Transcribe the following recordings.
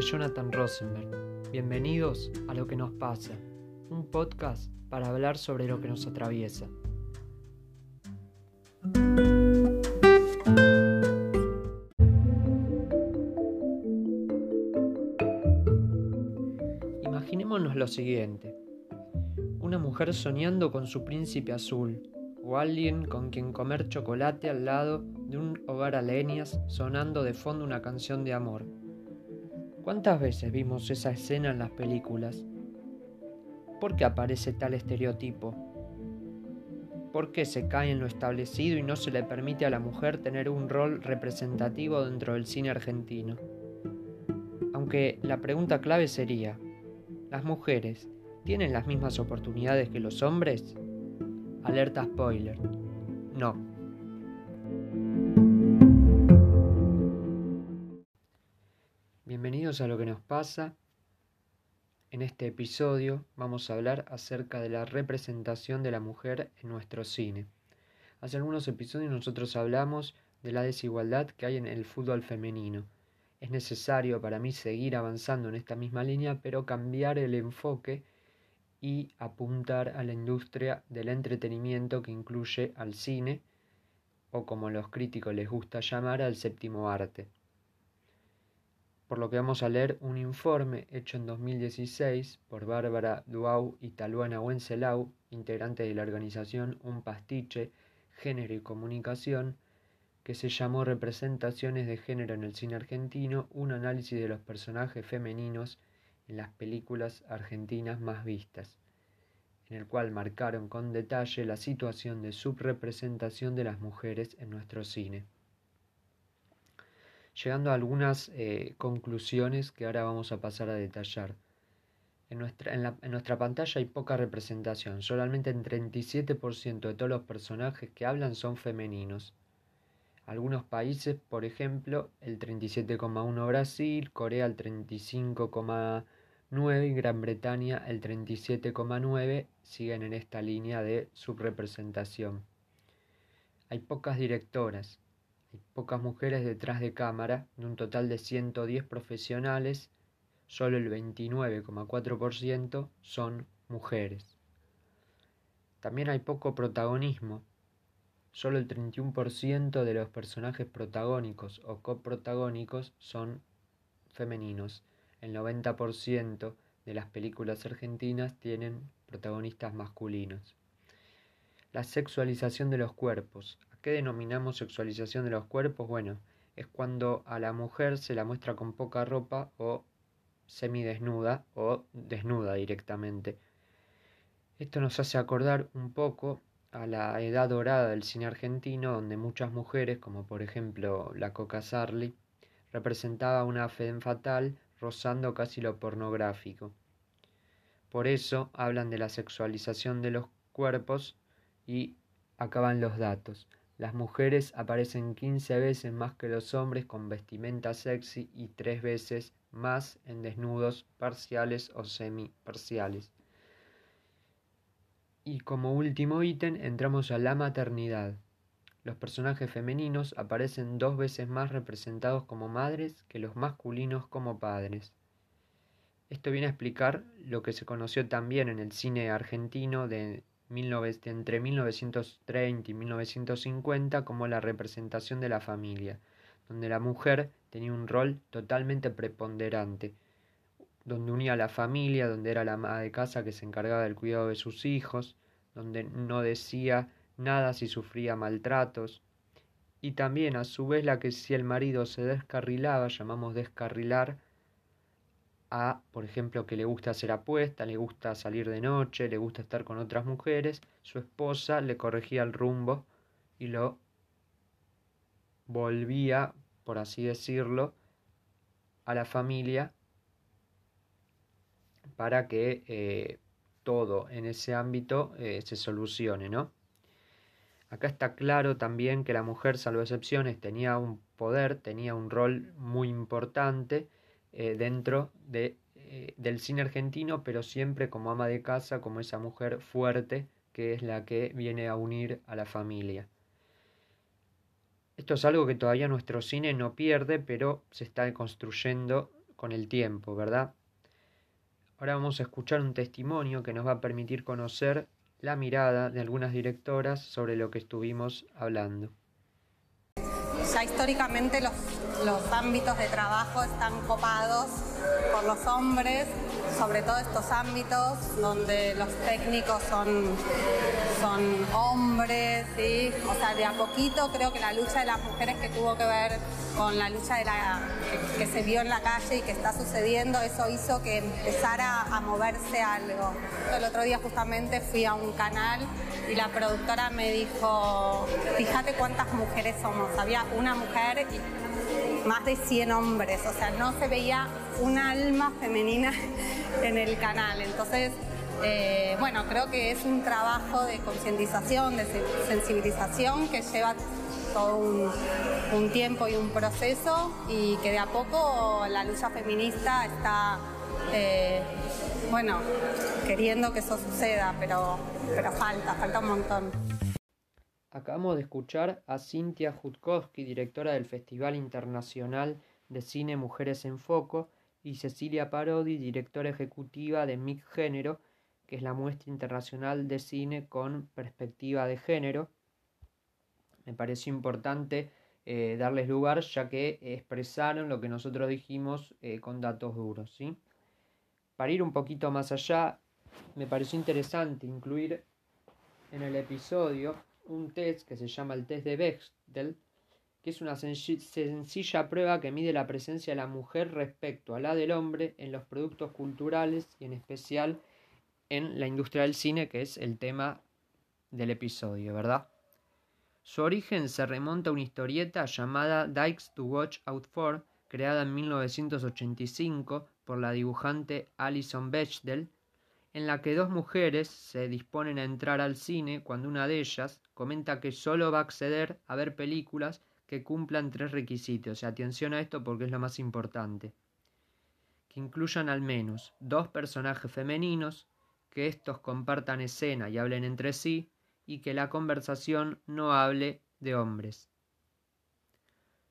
Jonathan Rosenberg. Bienvenidos a Lo que nos pasa, un podcast para hablar sobre lo que nos atraviesa. Imaginémonos lo siguiente. Una mujer soñando con su príncipe azul, o alguien con quien comer chocolate al lado de un hogar a leñas sonando de fondo una canción de amor. ¿Cuántas veces vimos esa escena en las películas? ¿Por qué aparece tal estereotipo? ¿Por qué se cae en lo establecido y no se le permite a la mujer tener un rol representativo dentro del cine argentino? Aunque la pregunta clave sería, ¿las mujeres tienen las mismas oportunidades que los hombres? Alerta spoiler. No. A lo que nos pasa. En este episodio vamos a hablar acerca de la representación de la mujer en nuestro cine. Hace algunos episodios nosotros hablamos de la desigualdad que hay en el fútbol femenino. Es necesario para mí seguir avanzando en esta misma línea, pero cambiar el enfoque y apuntar a la industria del entretenimiento que incluye al cine o como los críticos les gusta llamar al séptimo arte. Por lo que vamos a leer un informe hecho en 2016 por Bárbara Duau y Taluana Wencelau, integrantes de la organización Un Pastiche, Género y Comunicación, que se llamó Representaciones de Género en el Cine Argentino, un análisis de los personajes femeninos en las películas argentinas más vistas, en el cual marcaron con detalle la situación de subrepresentación de las mujeres en nuestro cine. Llegando a algunas eh, conclusiones que ahora vamos a pasar a detallar. En nuestra, en nuestra pantalla hay poca representación, solamente en 37% de todos los personajes que hablan son femeninos. Algunos países, por ejemplo, el 37,1 Brasil, Corea el 35,1 9 y Gran Bretaña el 37,9 siguen en esta línea de subrepresentación. Hay pocas directoras, hay pocas mujeres detrás de cámara, de un total de 110 profesionales, solo el 29,4% son mujeres. También hay poco protagonismo, solo el 31% de los personajes protagónicos o coprotagónicos son femeninos el 90% de las películas argentinas tienen protagonistas masculinos. La sexualización de los cuerpos. ¿A qué denominamos sexualización de los cuerpos? Bueno, es cuando a la mujer se la muestra con poca ropa o semidesnuda o desnuda directamente. Esto nos hace acordar un poco a la edad dorada del cine argentino, donde muchas mujeres, como por ejemplo la Coca Sarli, representaba una fe fatal rozando casi lo pornográfico. Por eso hablan de la sexualización de los cuerpos y acaban los datos. Las mujeres aparecen 15 veces más que los hombres con vestimenta sexy y 3 veces más en desnudos parciales o semi-parciales. Y como último ítem entramos a la maternidad. Los personajes femeninos aparecen dos veces más representados como madres que los masculinos como padres. Esto viene a explicar lo que se conoció también en el cine argentino de entre 1930 y 1950 como la representación de la familia, donde la mujer tenía un rol totalmente preponderante, donde unía a la familia, donde era la ama de casa que se encargaba del cuidado de sus hijos, donde no decía nada si sufría maltratos, y también a su vez la que si el marido se descarrilaba, llamamos descarrilar, a, por ejemplo, que le gusta hacer apuesta, le gusta salir de noche, le gusta estar con otras mujeres, su esposa le corregía el rumbo y lo volvía, por así decirlo, a la familia para que eh, todo en ese ámbito eh, se solucione, ¿no? Acá está claro también que la mujer, salvo excepciones, tenía un poder, tenía un rol muy importante eh, dentro de, eh, del cine argentino, pero siempre como ama de casa, como esa mujer fuerte que es la que viene a unir a la familia. Esto es algo que todavía nuestro cine no pierde, pero se está construyendo con el tiempo, ¿verdad? Ahora vamos a escuchar un testimonio que nos va a permitir conocer la mirada de algunas directoras sobre lo que estuvimos hablando. Ya históricamente los, los ámbitos de trabajo están copados por los hombres, sobre todo estos ámbitos donde los técnicos son, son hombres, ¿sí? o sea, de a poquito creo que la lucha de las mujeres que tuvo que ver con la lucha de la, que, se vio en la calle y que está sucediendo, eso hizo que empezara a moverse algo. El otro día justamente fui a un canal y la productora me dijo, fíjate cuántas mujeres somos, había una mujer y más de 100 hombres, o sea, no se veía un alma femenina en el canal. Entonces, eh, bueno, creo que es un trabajo de concientización, de sensibilización que lleva todo un, tiempo y un proceso y que de a poco la lucha feminista está, eh, bueno, queriendo que eso suceda, pero, pero falta, falta un montón. Acabamos de escuchar a Cintia Jutkowski, directora del Festival Internacional de Cine Mujeres en Foco, y Cecilia Parodi, directora ejecutiva de MIC Género, que es la muestra internacional de cine con perspectiva de género. Me pareció importante eh, darles lugar ya que expresaron lo que nosotros dijimos eh, con datos duros. ¿sí? Para ir un poquito más allá, me pareció interesante incluir en el episodio un test que se llama el test de Bechtel, que es una sencilla prueba que mide la presencia de la mujer respecto a la del hombre en los productos culturales y en especial en la industria del cine, que es el tema del episodio, ¿verdad? Su origen se remonta a una historieta llamada Dykes to Watch Out For, creada en 1985 por la dibujante Alison Bechdel, en la que dos mujeres se disponen a entrar al cine cuando una de ellas comenta que solo va a acceder a ver películas que cumplan tres requisitos. Y atención a esto porque es lo más importante. Que incluyan al menos dos personajes femeninos, que estos compartan escena y hablen entre sí, y que la conversación no hable de hombres.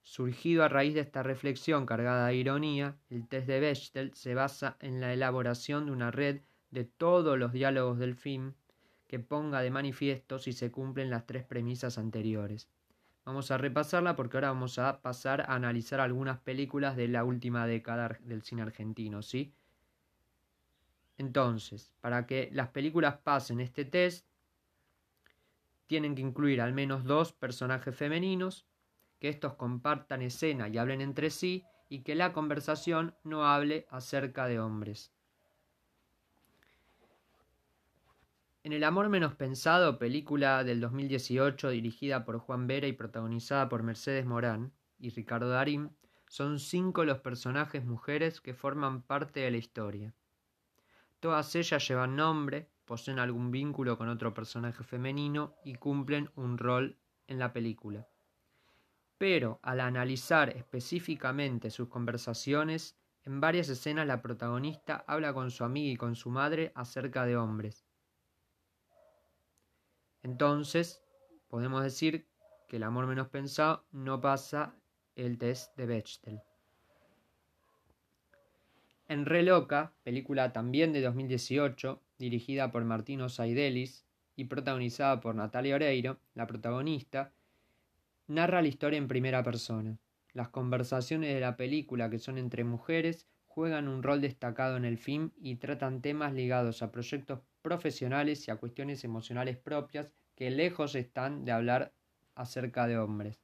Surgido a raíz de esta reflexión cargada de ironía, el test de Bechtel se basa en la elaboración de una red de todos los diálogos del film que ponga de manifiesto si se cumplen las tres premisas anteriores. Vamos a repasarla porque ahora vamos a pasar a analizar algunas películas de la última década del cine argentino, ¿sí? Entonces, para que las películas pasen este test, tienen que incluir al menos dos personajes femeninos, que estos compartan escena y hablen entre sí, y que la conversación no hable acerca de hombres. En El amor menos pensado, película del 2018 dirigida por Juan Vera y protagonizada por Mercedes Morán y Ricardo Darín, son cinco los personajes mujeres que forman parte de la historia. Todas ellas llevan nombre, poseen algún vínculo con otro personaje femenino y cumplen un rol en la película. Pero al analizar específicamente sus conversaciones, en varias escenas la protagonista habla con su amiga y con su madre acerca de hombres entonces, podemos decir que el amor menos pensado no pasa el test de Bechtel. En Re Loca, película también de 2018, dirigida por Martino Saidelis y protagonizada por Natalia Oreiro, la protagonista, narra la historia en primera persona. Las conversaciones de la película, que son entre mujeres, juegan un rol destacado en el film y tratan temas ligados a proyectos profesionales y a cuestiones emocionales propias que lejos están de hablar acerca de hombres.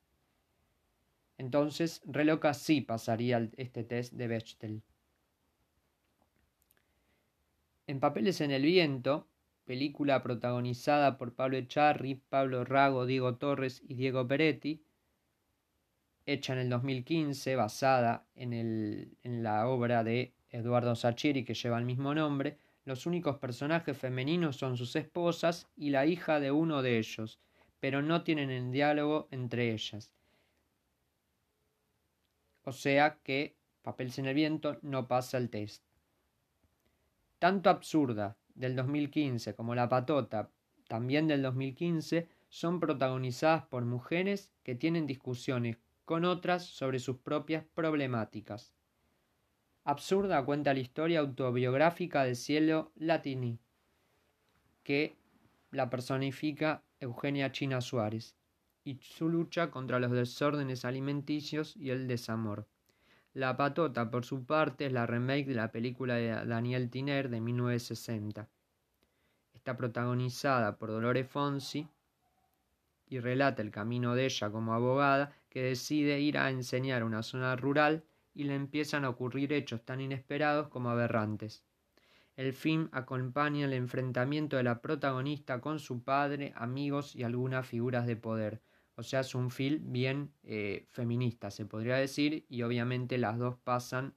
Entonces, Reloca sí pasaría este test de Bechtel. En Papeles en el Viento, película protagonizada por Pablo Echarri, Pablo Rago, Diego Torres y Diego Peretti, hecha en el 2015, basada en, en la obra de Eduardo Sacheri que lleva el mismo nombre, los únicos personajes femeninos son sus esposas y la hija de uno de ellos, pero no tienen el diálogo entre ellas. O sea que Papeles en el viento no pasa el test. Tanto Absurda del 2015 como La Patota también del 2015 son protagonizadas por mujeres que tienen discusiones con otras sobre sus propias problemáticas. Absurda cuenta la historia autobiográfica de Cielo Latini, que la personifica Eugenia China Suárez, y su lucha contra los desórdenes alimenticios y el desamor. La Patota, por su parte, es la remake de la película de Daniel Tiner de 1960. Está protagonizada por Dolores Fonsi y relata el camino de ella como abogada que decide ir a enseñar a una zona rural y le empiezan a ocurrir hechos tan inesperados como aberrantes. El film acompaña el enfrentamiento de la protagonista con su padre, amigos y algunas figuras de poder. O sea, es un film bien eh, feminista, se podría decir, y obviamente las dos pasan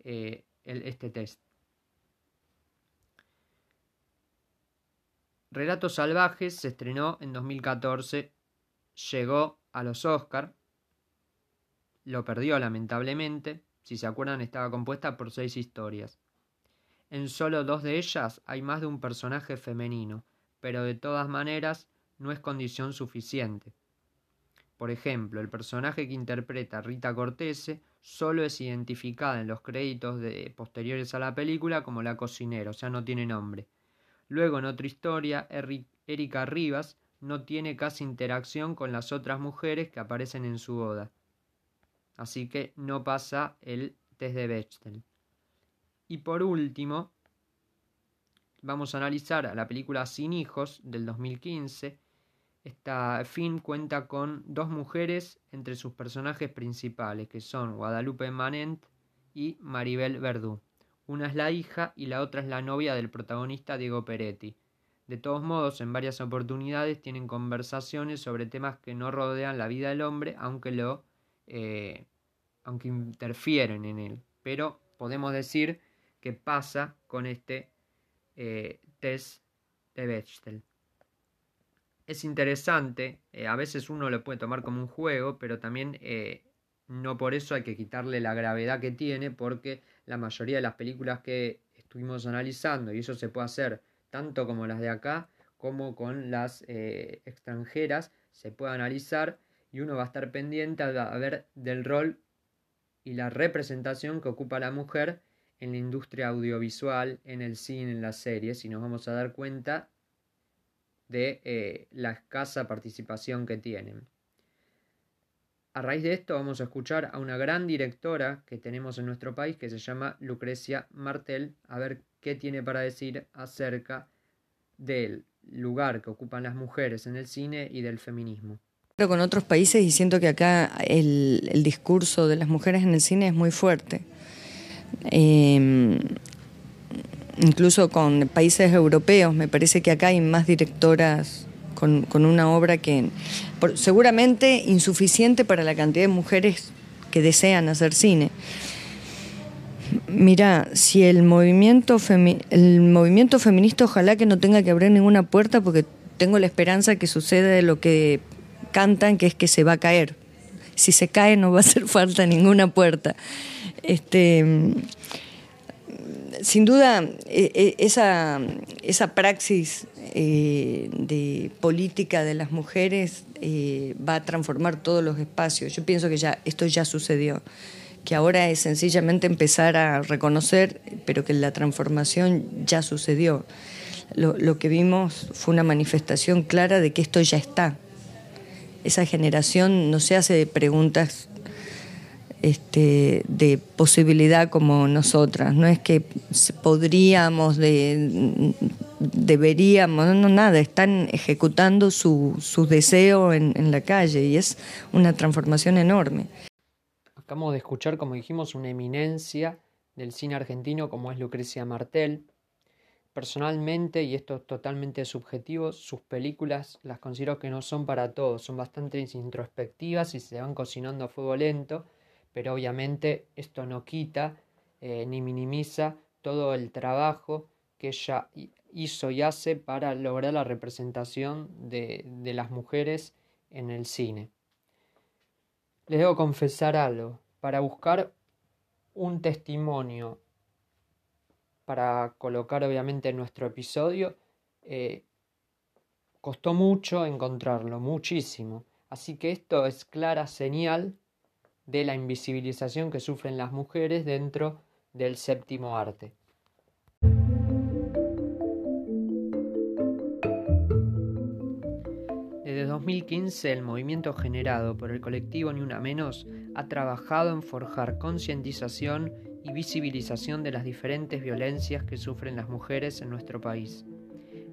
eh, este test. Relatos Salvajes se estrenó en 2014, llegó a los Oscars, lo perdió lamentablemente, si se acuerdan estaba compuesta por seis historias. En solo dos de ellas hay más de un personaje femenino, pero de todas maneras no es condición suficiente. Por ejemplo, el personaje que interpreta Rita Cortese solo es identificada en los créditos posteriores a la película como la cocinera, o sea, no tiene nombre. Luego, en otra historia, Erika Rivas no tiene casi interacción con las otras mujeres que aparecen en su boda. Así que no pasa el test de Bechtel. Y por último, vamos a analizar la película Sin Hijos del 2015. Esta film cuenta con dos mujeres entre sus personajes principales, que son Guadalupe Manent y Maribel Verdú. Una es la hija y la otra es la novia del protagonista Diego Peretti. De todos modos, en varias oportunidades tienen conversaciones sobre temas que no rodean la vida del hombre, aunque lo eh, aunque interfieren en él. Pero podemos decir que pasa con este eh, test de Bechtel. Es interesante, eh, a veces uno lo puede tomar como un juego, pero también no por eso hay que quitarle la gravedad que tiene, porque la mayoría de las películas que estuvimos analizando, y eso se puede hacer tanto como las de acá, como con las extranjeras, se puede analizar y uno va a estar pendiente a ver del rol y la representación que ocupa la mujer en la industria audiovisual, en el cine, en las series, y nos vamos a dar cuenta de eh, la escasa participación que tienen. A raíz de esto vamos a escuchar a una gran directora que tenemos en nuestro país que se llama Lucrecia Martel, a ver qué tiene para decir acerca del lugar que ocupan las mujeres en el cine y del feminismo. Con otros países y siento que acá el, discurso de las mujeres en el cine es muy fuerte. Em, incluso con países europeos, me parece que acá hay más directoras con, una obra que seguramente insuficiente para la cantidad de mujeres que desean hacer cine. Mira, si el movimiento, el movimiento feminista ojalá que no tenga que abrir ninguna puerta porque tengo la esperanza que suceda lo que cantan, que es que se va a caer. Si se cae no va a hacer falta ninguna puerta. Este, sin duda, e, e, esa, esa praxis eh, de política de las mujeres eh, va a transformar todos los espacios. Yo pienso que ya esto ya sucedió, que ahora es sencillamente empezar a reconocer, pero que la transformación ya sucedió. Lo, lo que vimos fue una manifestación clara de que esto ya está. Esa generación no se hace preguntas este, de posibilidad como nosotras. No es que podríamos, de, deberíamos, no, nada, están ejecutando su, su deseo en, en, la calle y es una transformación enorme. Acabamos de escuchar, como dijimos, una eminencia del cine argentino como es Lucrecia Martel. Personalmente, y esto es totalmente subjetivo, sus películas las considero que no son para todos, son bastante introspectivas y se van cocinando a fuego lento pero obviamente esto no quita eh, ni minimiza todo el trabajo que ella hizo y hace para lograr la representación de, de las mujeres en el cine. Les debo confesar algo, para buscar un testimonio para colocar obviamente en nuestro episodio, eh, costó mucho encontrarlo, muchísimo. Así que esto es clara señal de la invisibilización que sufren las mujeres dentro del séptimo arte. Desde 2015 el movimiento generado por el colectivo Ni Una Menos ha trabajado en forjar concientización y visibilización de las diferentes violencias que sufren las mujeres en nuestro país.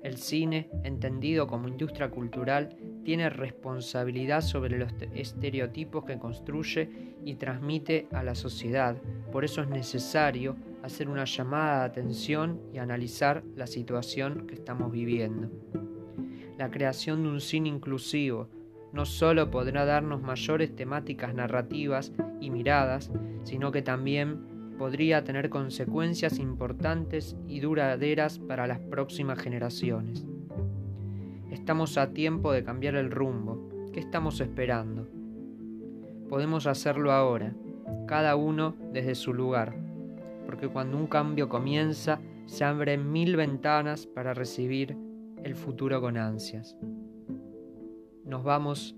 El cine, entendido como industria cultural, tiene responsabilidad sobre los estereotipos que construye y transmite a la sociedad. Por eso es necesario hacer una llamada de atención y analizar la situación que estamos viviendo. La creación de un cine inclusivo no solo podrá darnos mayores temáticas narrativas y miradas, sino que también podría tener consecuencias importantes y duraderas para las próximas generaciones. Estamos a tiempo de cambiar el rumbo. ¿Qué estamos esperando? Podemos hacerlo ahora, cada uno desde su lugar, porque cuando un cambio comienza, se abren mil ventanas para recibir el futuro con ansias. Nos vamos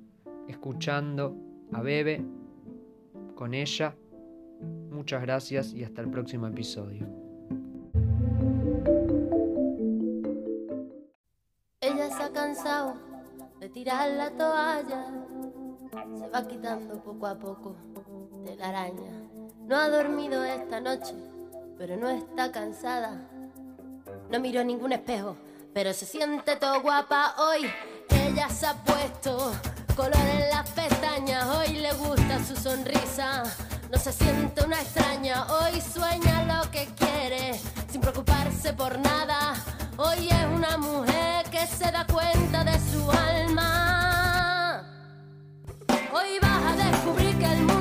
escuchando a Bebe con ella Muchas gracias y hasta el próximo episodio. Ella se ha cansado de tirar la toalla, se va quitando poco a poco de la araña. No ha dormido esta noche, pero no está cansada. No miró ningún espejo, pero se siente todo guapa hoy. Ella se ha puesto color en las pestañas, hoy le gusta su sonrisa no se siente una extraña, hoy sueña lo que quiere, sin preocuparse por nada. Hoy es una mujer que se da cuenta de su alma. Hoy vas a descubrir que el mundo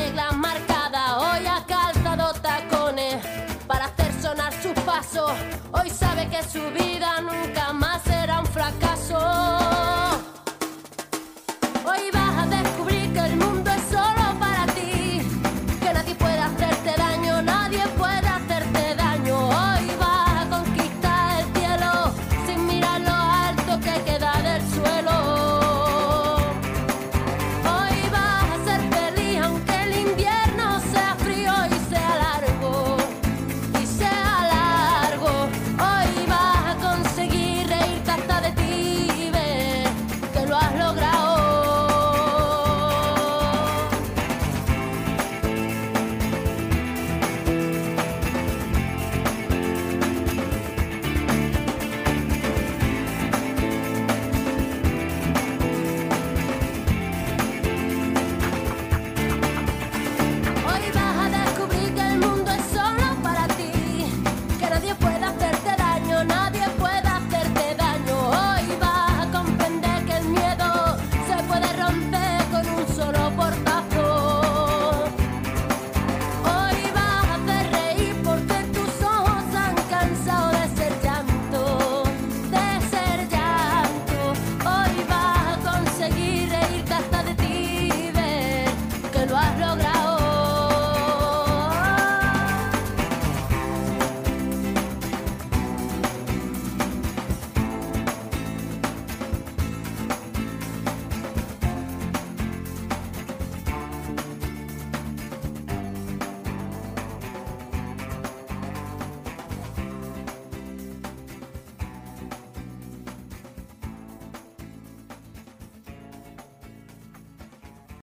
Hoy sabe que su vida nunca más será un fracaso.